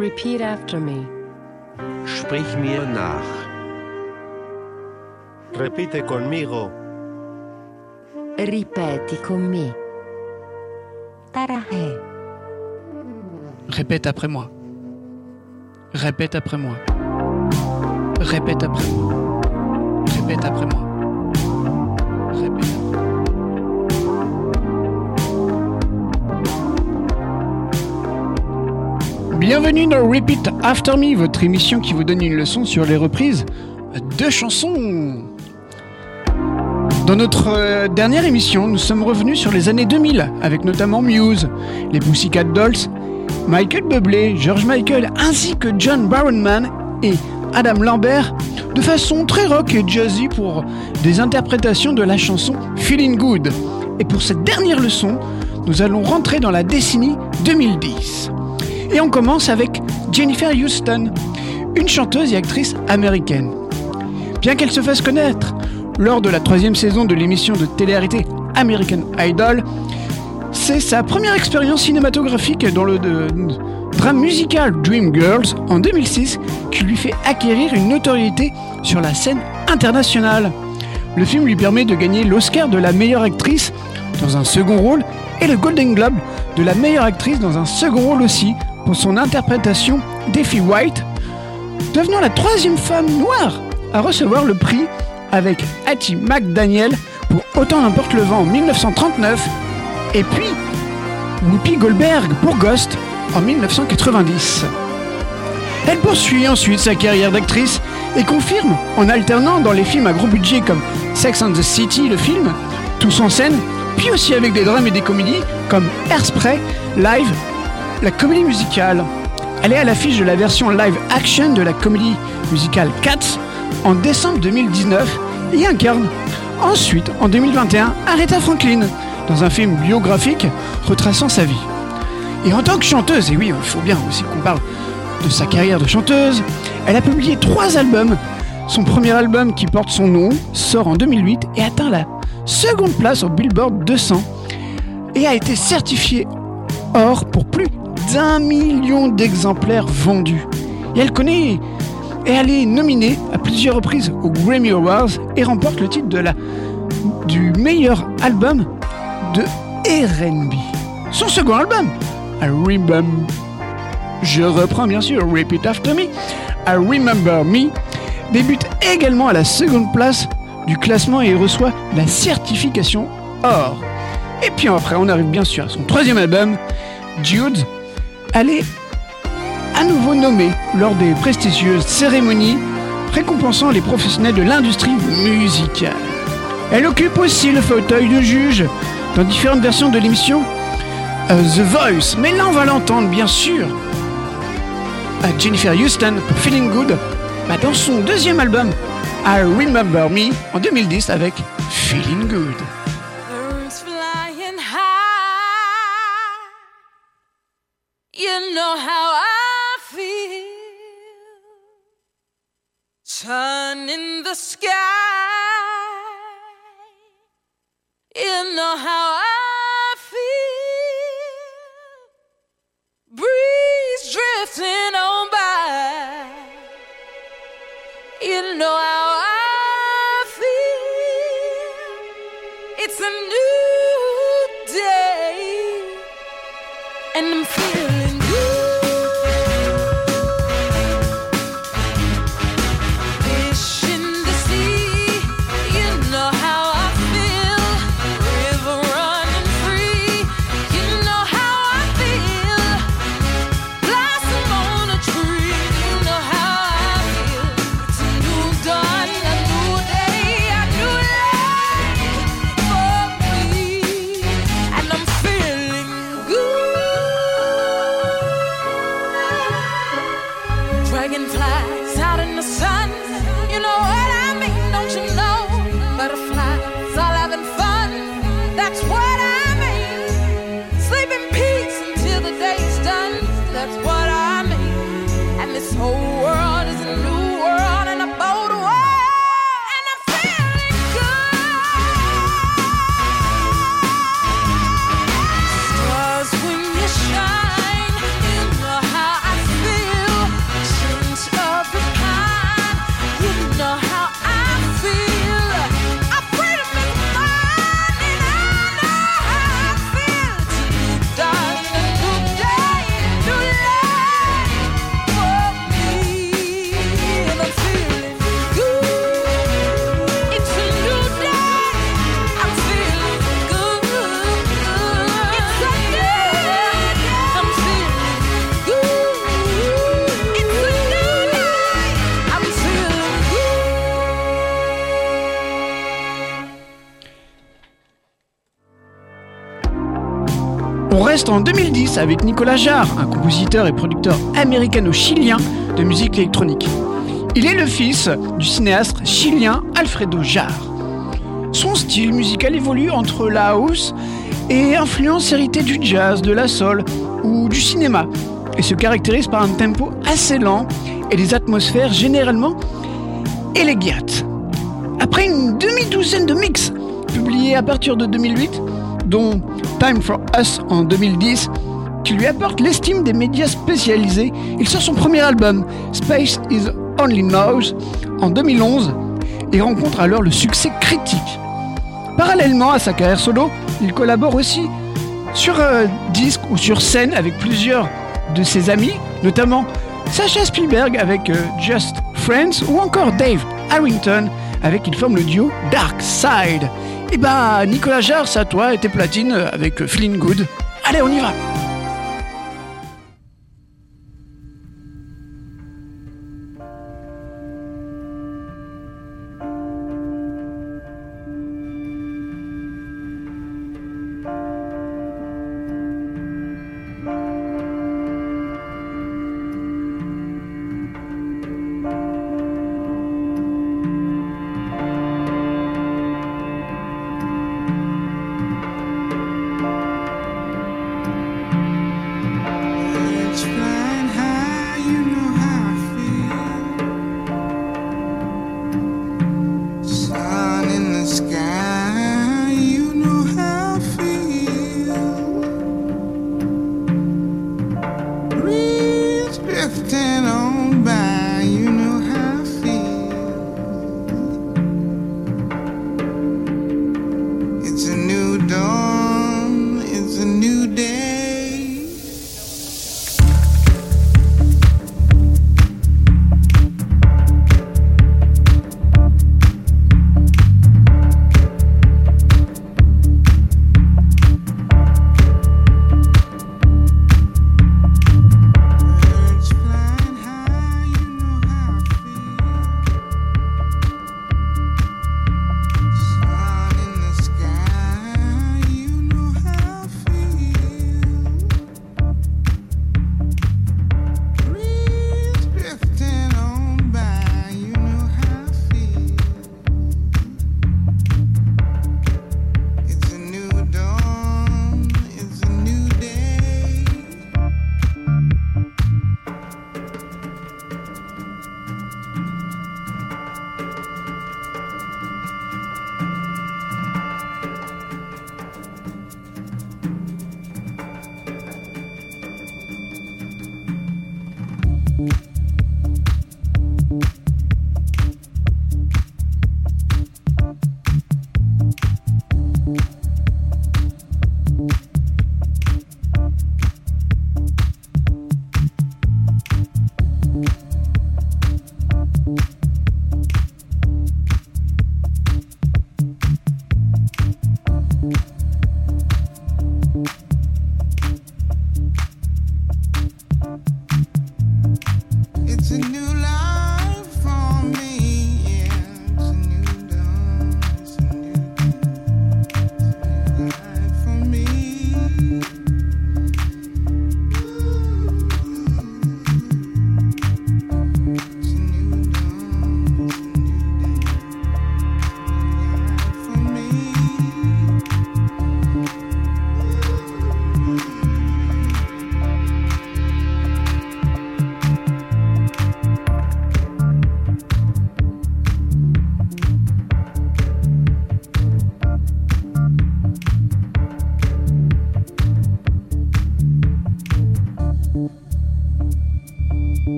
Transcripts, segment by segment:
Repeat after me. Sprich mir nach. Repite conmigo. Ripeti con me. Tarahe. Répète après moi. Répète après moi. Répète après moi. Répète après moi. Bienvenue dans Repeat After Me, votre émission qui vous donne une leçon sur les reprises de chansons. Dans notre euh, dernière émission, nous sommes revenus sur les années 2000, avec notamment Muse, les Pussycat Dolls, Michael Bublé, George Michael, ainsi que John Barrowman et Adam Lambert, de façon très rock et jazzy pour des interprétations de la chanson Feeling Good. Et pour cette dernière leçon, nous allons rentrer dans la décennie 2010. Et on commence avec Jennifer Houston, une chanteuse et actrice américaine. Bien qu'elle se fasse connaître lors de la troisième saison de l'émission de télé-réalité American Idol, c'est sa première expérience cinématographique dans le de- drame musical Dreamgirls en 2006 qui lui fait acquérir une notoriété sur la scène internationale. Le film lui permet de gagner l'Oscar de la meilleure actrice dans un second rôle et le Golden Globe de la meilleure actrice dans un second rôle aussi son interprétation d'Effie White, devenant la troisième femme noire à recevoir le prix avec Hattie McDaniel pour Autant n'importe le vent en 1939 et puis Whoopi Goldberg pour Ghost en 1990. Elle poursuit ensuite sa carrière d'actrice et confirme en alternant dans les films à gros budget comme Sex and the City, le film, Tous en scène, puis aussi avec des drames et des comédies comme Airspray, Live, la comédie musicale. Elle est à l'affiche de la version live action de la comédie musicale Cats en décembre 2019 et incarne ensuite en 2021 Aretha Franklin dans un film biographique retraçant sa vie. Et en tant que chanteuse, et oui, il faut bien aussi qu'on parle de sa carrière de chanteuse, elle a publié trois albums. Son premier album qui porte son nom sort en 2008 et atteint la seconde place au Billboard 200 et a été certifié or pour plus d'un million d'exemplaires vendus. Et elle connaît et elle est nominée à plusieurs reprises aux Grammy Awards et remporte le titre de la, du meilleur album de R&B. Son second album, I Remember, je reprends bien sûr Repeat After Me, I Remember Me, débute également à la seconde place du classement et reçoit la certification or. Et puis après, on arrive bien sûr à son troisième album, Jude. Elle est à nouveau nommée lors des prestigieuses cérémonies récompensant les professionnels de l'industrie musicale. Elle occupe aussi le fauteuil de juge dans différentes versions de l'émission euh, The Voice. Mais là, on va l'entendre, bien sûr, Jennifer Houston Feeling Good bah, dans son deuxième album I Remember Me en 2010 avec Feeling Good. The sky. You know how I feel. Breeze drifting on by. You know how I feel. It's a new day, and I'm en 2010 avec Nicolas Jarre, un compositeur et producteur américano-chilien de musique électronique. Il est le fils du cinéaste chilien Alfredo Jarre. Son style musical évolue entre la house et influences héritées du jazz, de la soul ou du cinéma et se caractérise par un tempo assez lent et des atmosphères généralement élégates. Après une demi-douzaine de mix publiés à partir de 2008, dont Time for Us en 2010, qui lui apporte l'estime des médias spécialisés, il sort son premier album, Space is Only Noise, en 2011 et rencontre alors le succès critique. Parallèlement à sa carrière solo, il collabore aussi sur euh, disque ou sur scène avec plusieurs de ses amis, notamment Sacha Spielberg avec euh, Just Friends ou encore Dave Harrington avec il forme le duo Dark Side. Et bah Nicolas Jarre, à toi et tes platines avec Feeling Good. Allez, on y va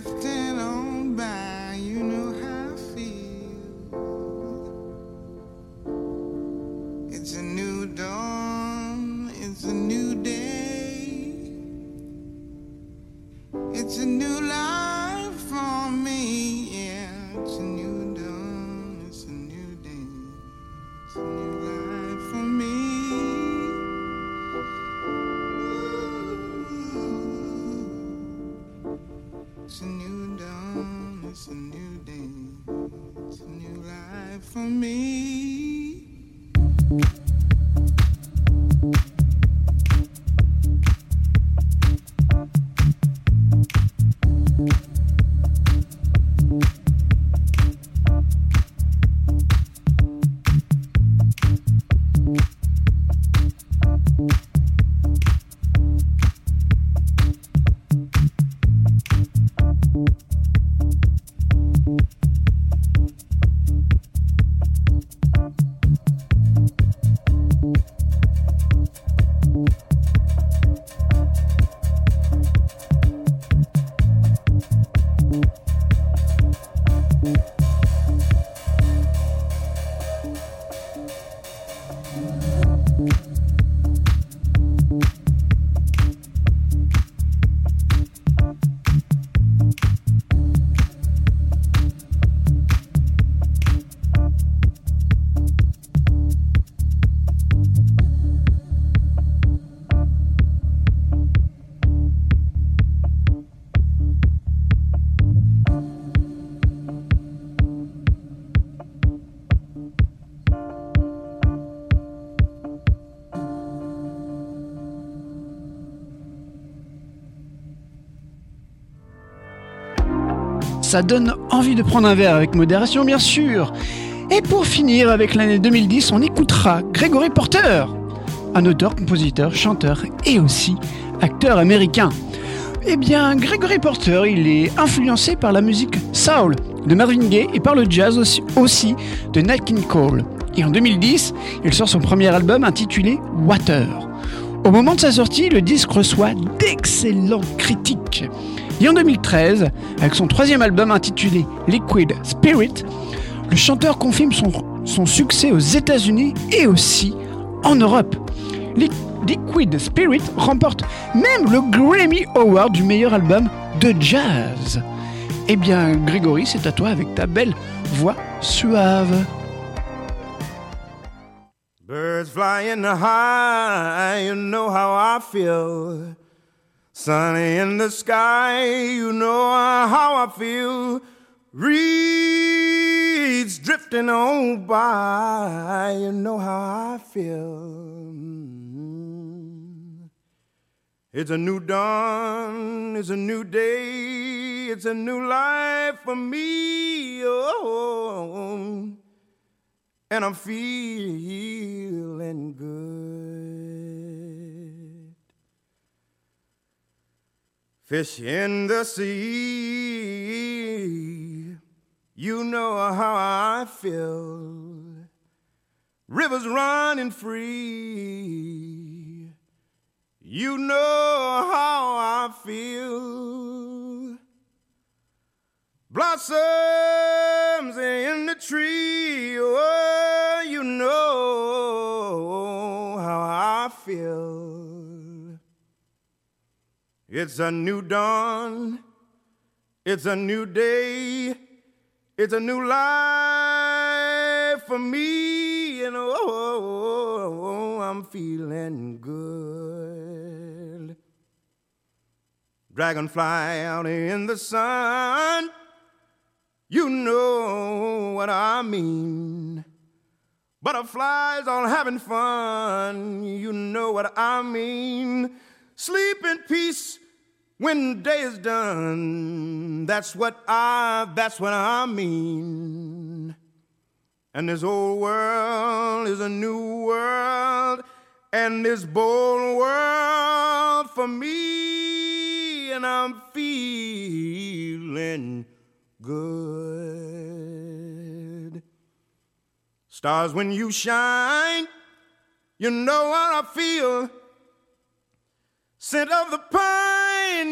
drifting. Ça donne envie de prendre un verre avec modération, bien sûr. Et pour finir, avec l'année 2010, on écoutera Gregory Porter, un auteur, compositeur, chanteur et aussi acteur américain. Eh bien, Gregory Porter, il est influencé par la musique soul de Marvin Gaye et par le jazz aussi, de Nat King Cole. Et en 2010, il sort son premier album intitulé Water. Au moment de sa sortie, le disque reçoit d'excellentes critiques. Et en 2013, avec son troisième album intitulé Liquid Spirit, le chanteur confirme son, son succès aux États-Unis et aussi en Europe. Li- Liquid Spirit remporte même le Grammy Award du meilleur album de jazz. Eh bien, Grégory, c'est à toi avec ta belle voix suave. Birds fly in the high, you know how I feel. Sunny in the sky, you know how I feel. Reeds drifting on by, you know how I feel. Mm. It's a new dawn, it's a new day, it's a new life for me. Oh and I'm feeling good. Fish in the sea, you know how I feel. Rivers running free, you know how I feel blossoms in the tree. Oh, you know how I feel. It's a new dawn. It's a new day. It's a new life for me. And oh, oh, oh, oh, I'm feeling good. Dragonfly out in the sun. You know what I mean. Butterflies all having fun. You know what I mean. Sleep in peace when day is done. That's what I, that's what I mean. And this old world is a new world. And this bold world for me. And I'm feeling good. Stars, when you shine, you know what I feel. Scent of the pine,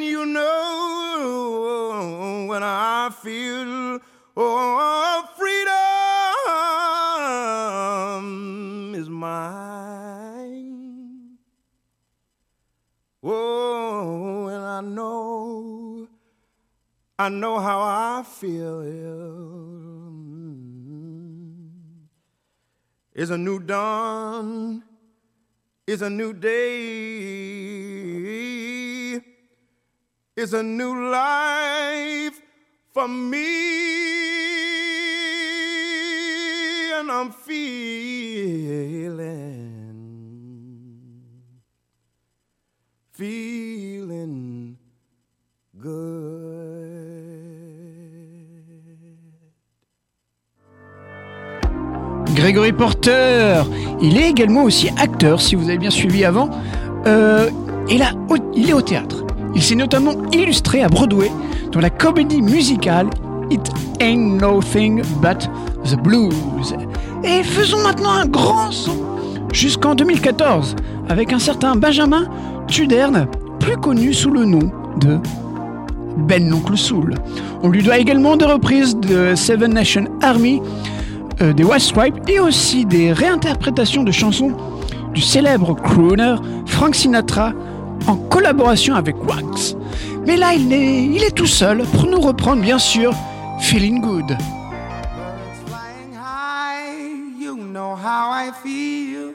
you know when I feel. Oh, freedom is mine. Oh, and I know, I know how I feel. Is a new dawn. is a new day. It's a new life for me, and I'm feeling, good. Gregory Porter, il est également aussi acteur, si vous avez bien suivi avant. Euh, et là, il est au théâtre. Il s'est notamment illustré à Broadway dans la comédie musicale It Ain't Nothing But the Blues. Et faisons maintenant un grand saut jusqu'en 2014 avec un certain Benjamin Tuderne, plus connu sous le nom de Ben l'Oncle Soul. On lui doit également des reprises de Seven Nation Army, euh, des White et aussi des réinterprétations de chansons du célèbre crooner Frank Sinatra en collaboration avec Wax. Mais là, il est, il est tout seul pour nous reprendre bien sûr Feeling Good. High, you know how I feel.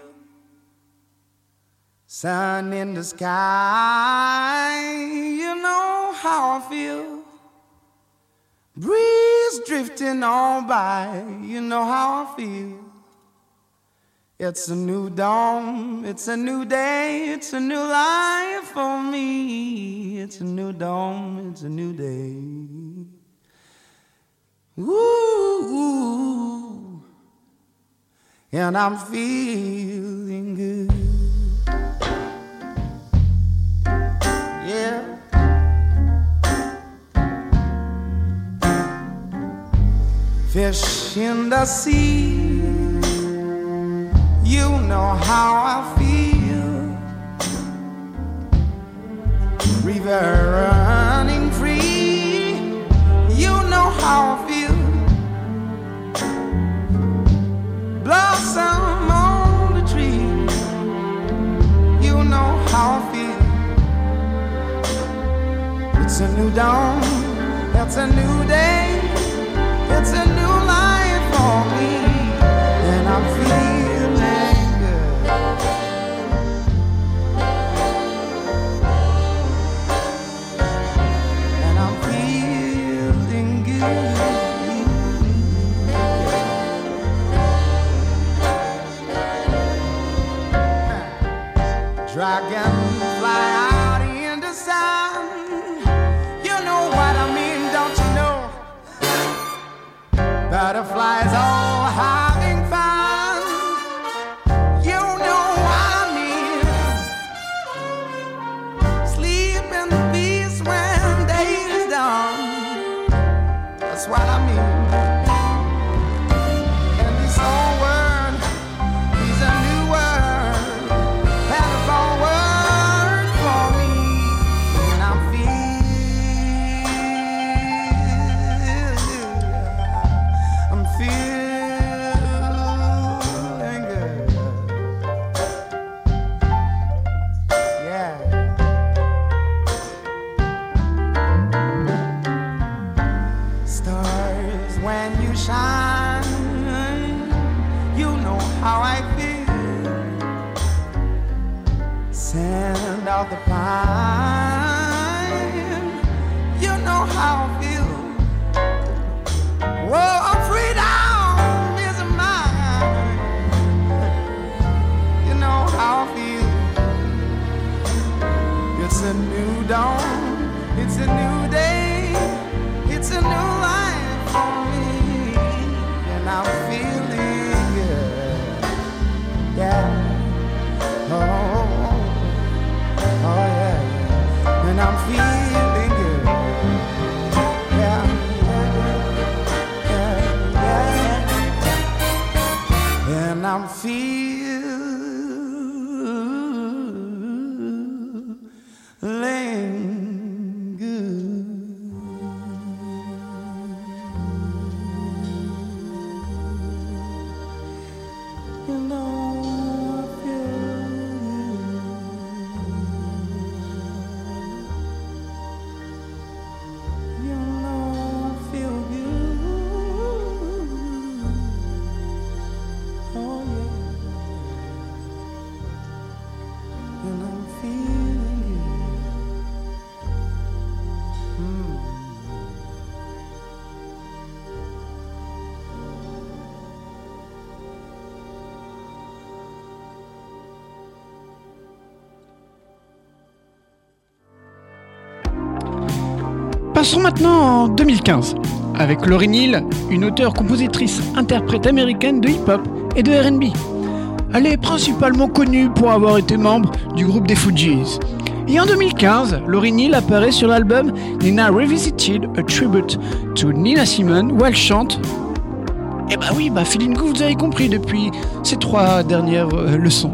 Sun in the sky, you know how I feel. Breeze drifting on by, you know how I feel. It's a new dawn, it's a new day, it's a new life for me. It's a new dawn, it's a new day. Ooh, and I'm feeling good. Yeah. Fish in the sea, you know how I feel. River running free, you know how I feel. Blossom on the tree, you know how I feel. It's a new dawn, it's a new day, Dragonfly out in the sun, you know what I mean, don't you know? Butterflies all Passons maintenant en 2015 avec Lauryn Hill, une auteure, compositrice, interprète américaine de hip-hop et de R&B. Elle est principalement connue pour avoir été membre du groupe des Fugees. Et en 2015, Lauryn Hill apparaît sur l'album Nina Revisited, a tribute to Nina Simone, où elle chante. Et bah oui, bah Feeling vous avez compris depuis ces trois dernières euh, leçons.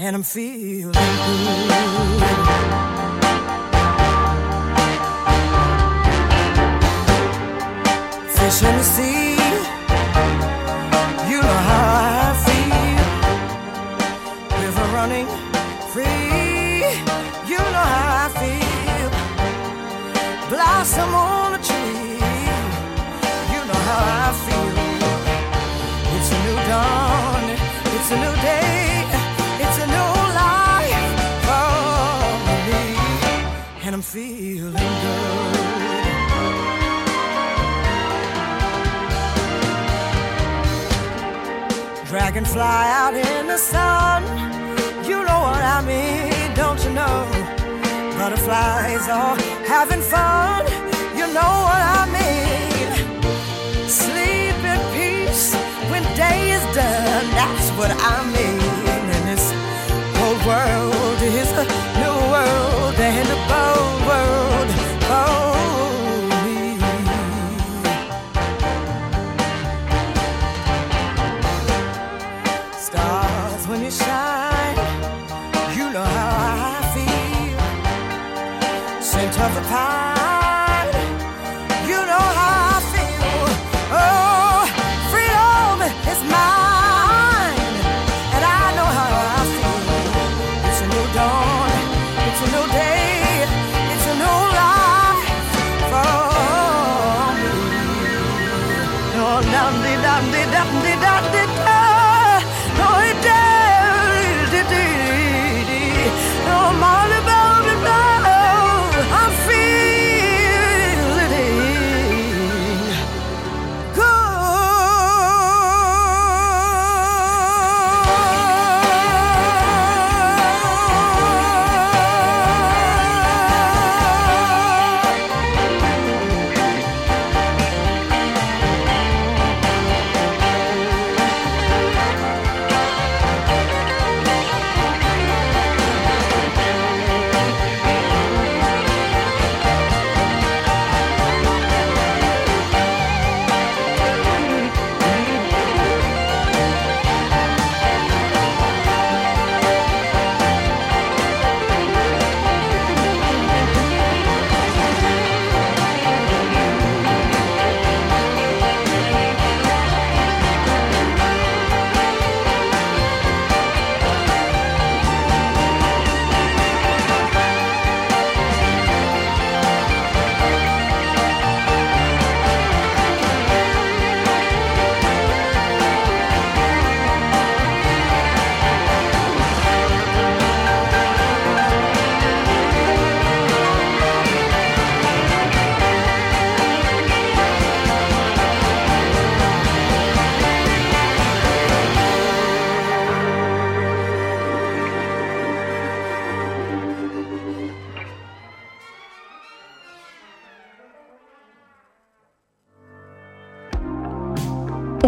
And I'm feeling good. Fish in the sea, Dragonfly out in the sun. You know what I mean, don't you know? Butterflies are having fun. You know what I mean. Sleep in peace when day is done. That's what I mean. in this whole world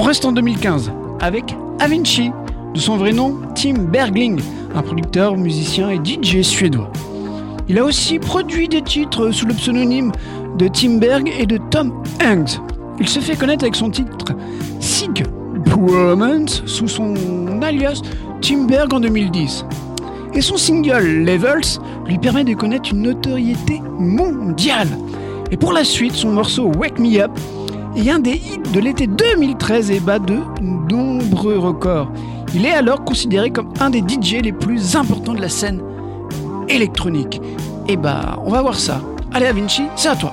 On reste en 2015 avec Avinci, de son vrai nom Tim Bergling, un producteur, musicien et DJ suédois. Il a aussi produit des titres sous le pseudonyme de Tim Berg et de Tom Hanks. Il se fait connaître avec son titre Sick Woman sous son alias Tim Berg en 2010. Et son single Levels lui permet de connaître une notoriété mondiale. Et pour la suite, son morceau Wake Me Up est un des hits de l'été 2013 et bat de nombreux records. Il est alors considéré comme un des DJ les plus importants de la scène électronique. Et bah, on va voir ça. Allez, À Vinci, c'est à toi.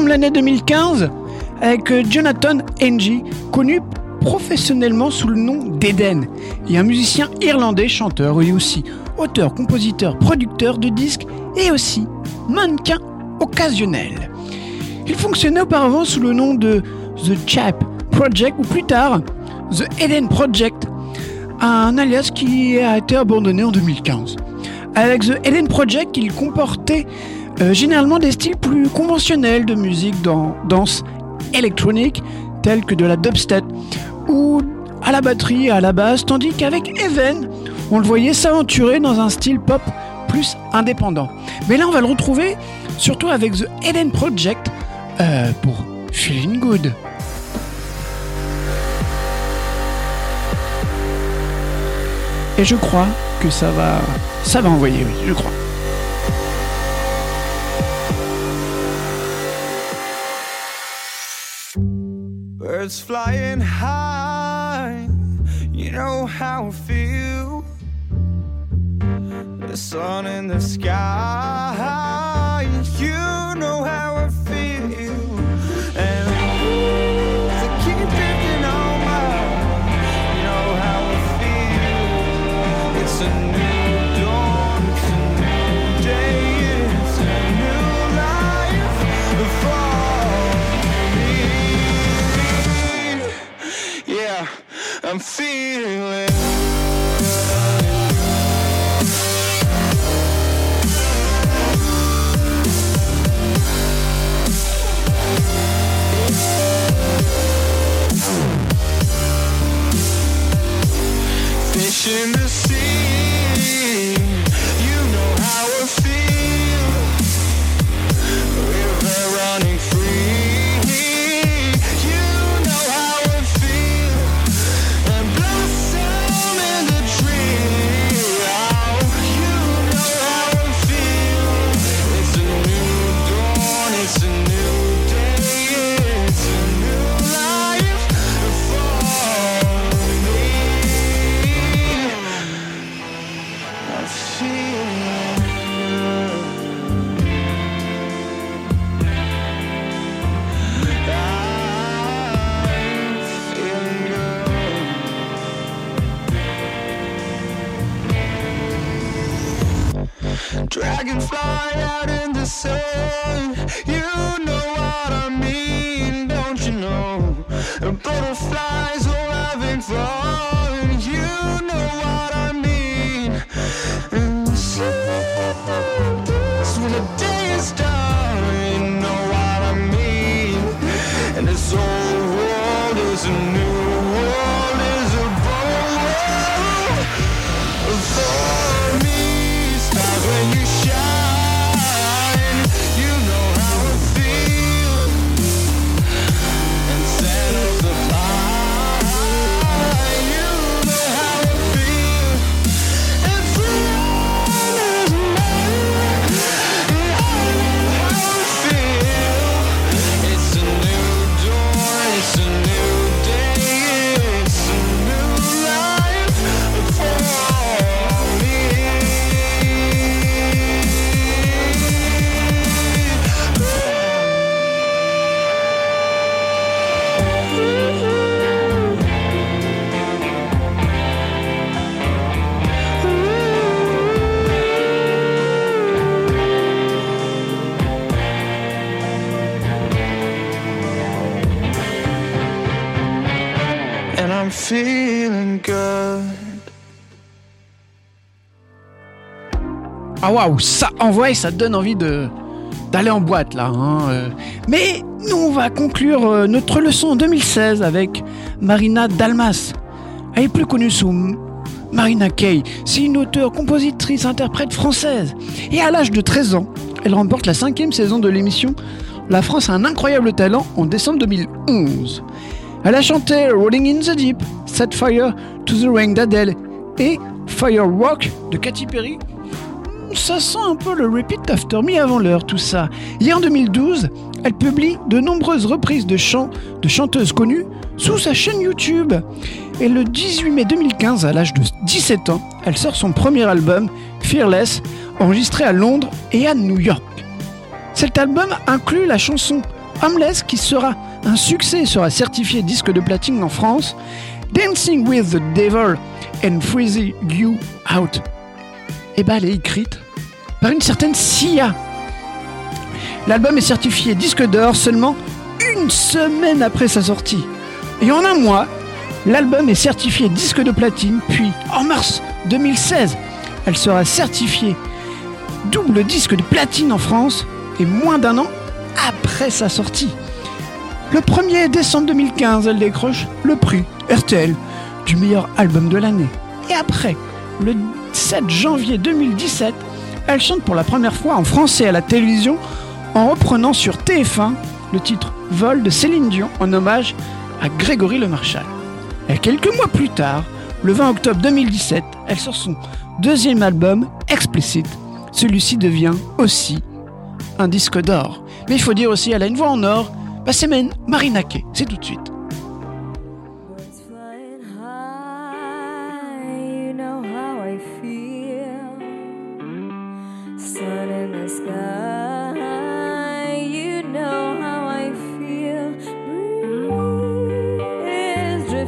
On ferme l'année 2015 avec euh, Jonathan Ng, connu professionnellement sous le nom d'Eden, et un musicien irlandais, chanteur et aussi auteur, compositeur, producteur de disques et aussi mannequin occasionnel. Il fonctionnait auparavant sous le nom de The Chap Project ou plus tard The Eden Project, un alias qui a été abandonné en 2015. Avec The Eden Project, il comportait euh, généralement des styles plus conventionnels de musique dans danse électronique, tels que de la dubstep ou à la batterie à la basse, tandis qu'avec Even, on le voyait s'aventurer dans un style pop plus indépendant. Mais là, on va le retrouver surtout avec The Eden Project euh, pour Feeling Good. Et je crois que ça va, ça va envoyer, oui, je crois. birds flying high. You know how I feel. The sun in the sky. I'm feeling. Fish Ah waouh, ça envoie et ça donne envie d'aller en boîte là. hein, euh. Mais nous on va conclure euh, notre leçon en 2016 avec Marina Dalmas. Elle est plus connue sous Marina Kay. C'est une auteure, compositrice, interprète française. Et à l'âge de 13 ans, elle remporte la cinquième saison de l'émission La France a un incroyable talent en décembre 2011. Elle a chanté Rolling in the Deep, Set Fire to the Rain d'Adele et Firework de Katy Perry ça sent un peu le Repeat After Me avant l'heure, tout ça. Et en 2012, elle publie de nombreuses reprises de chants de chanteuses connues sous sa chaîne YouTube. Et le 18 mai 2015, à l'âge de 17 ans, elle sort son premier album, Fearless, enregistré à Londres et à New York. Cet album inclut la chanson Homeless qui sera un succès et sera certifié disque de platine en France, Dancing with the Devil and Freezing You Out eh ben, elle est écrite par une certaine Sia. L'album est certifié disque d'or seulement une semaine après sa sortie. Et en un mois, l'album est certifié disque de platine, puis en mars 2016, elle sera certifiée double disque de platine en France et moins d'un an après sa sortie. Le 1er décembre 2015, elle décroche le prix RTL du meilleur album de l'année. Et après, le 7 janvier 2017, elle chante pour la première fois en français à la télévision en reprenant sur TF1 le titre Vol de Céline Dion en hommage à Grégory Le Marchal. Et quelques mois plus tard, le 20 octobre 2017, elle sort son deuxième album, Explicit. Celui-ci devient aussi un disque d'or. Mais il faut dire aussi, elle a une voix en or. Bah, c'est Marina Kay. C'est tout de suite.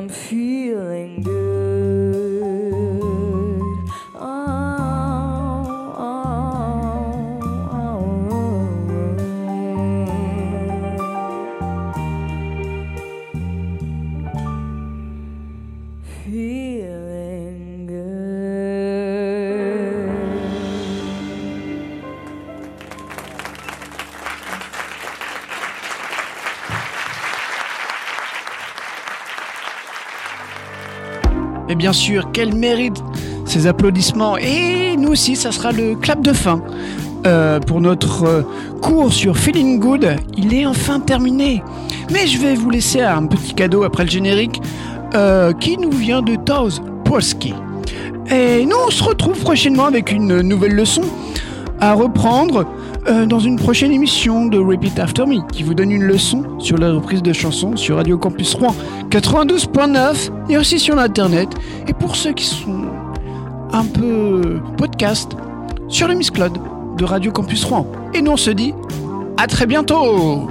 I'm feeling bien sûr, quel mérite ces applaudissements. Et nous aussi, ça sera le clap de fin. Euh, pour notre euh, cours sur Feeling Good, il est enfin terminé. Mais je vais vous laisser un petit cadeau après le générique euh, qui nous vient de Taz Polski. Et nous, on se retrouve prochainement avec une nouvelle leçon à reprendre euh, dans une prochaine émission de Repeat After Me qui vous donne une leçon sur la reprise de chansons sur Radio Campus Rouen 92.9 et aussi sur l'internet. Et pour ceux qui sont un peu podcast sur le Miss Claude de Radio Campus Rouen. Et nous on se dit à très bientôt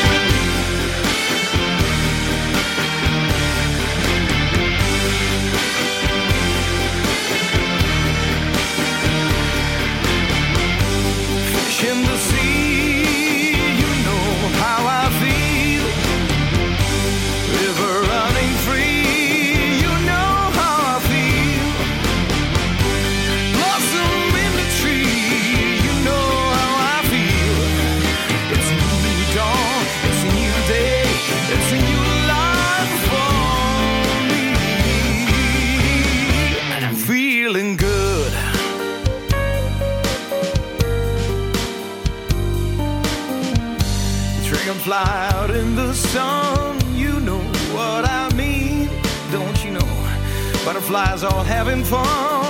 Dragonfly out in the sun, you know what I mean, don't you know? Butterflies all having fun,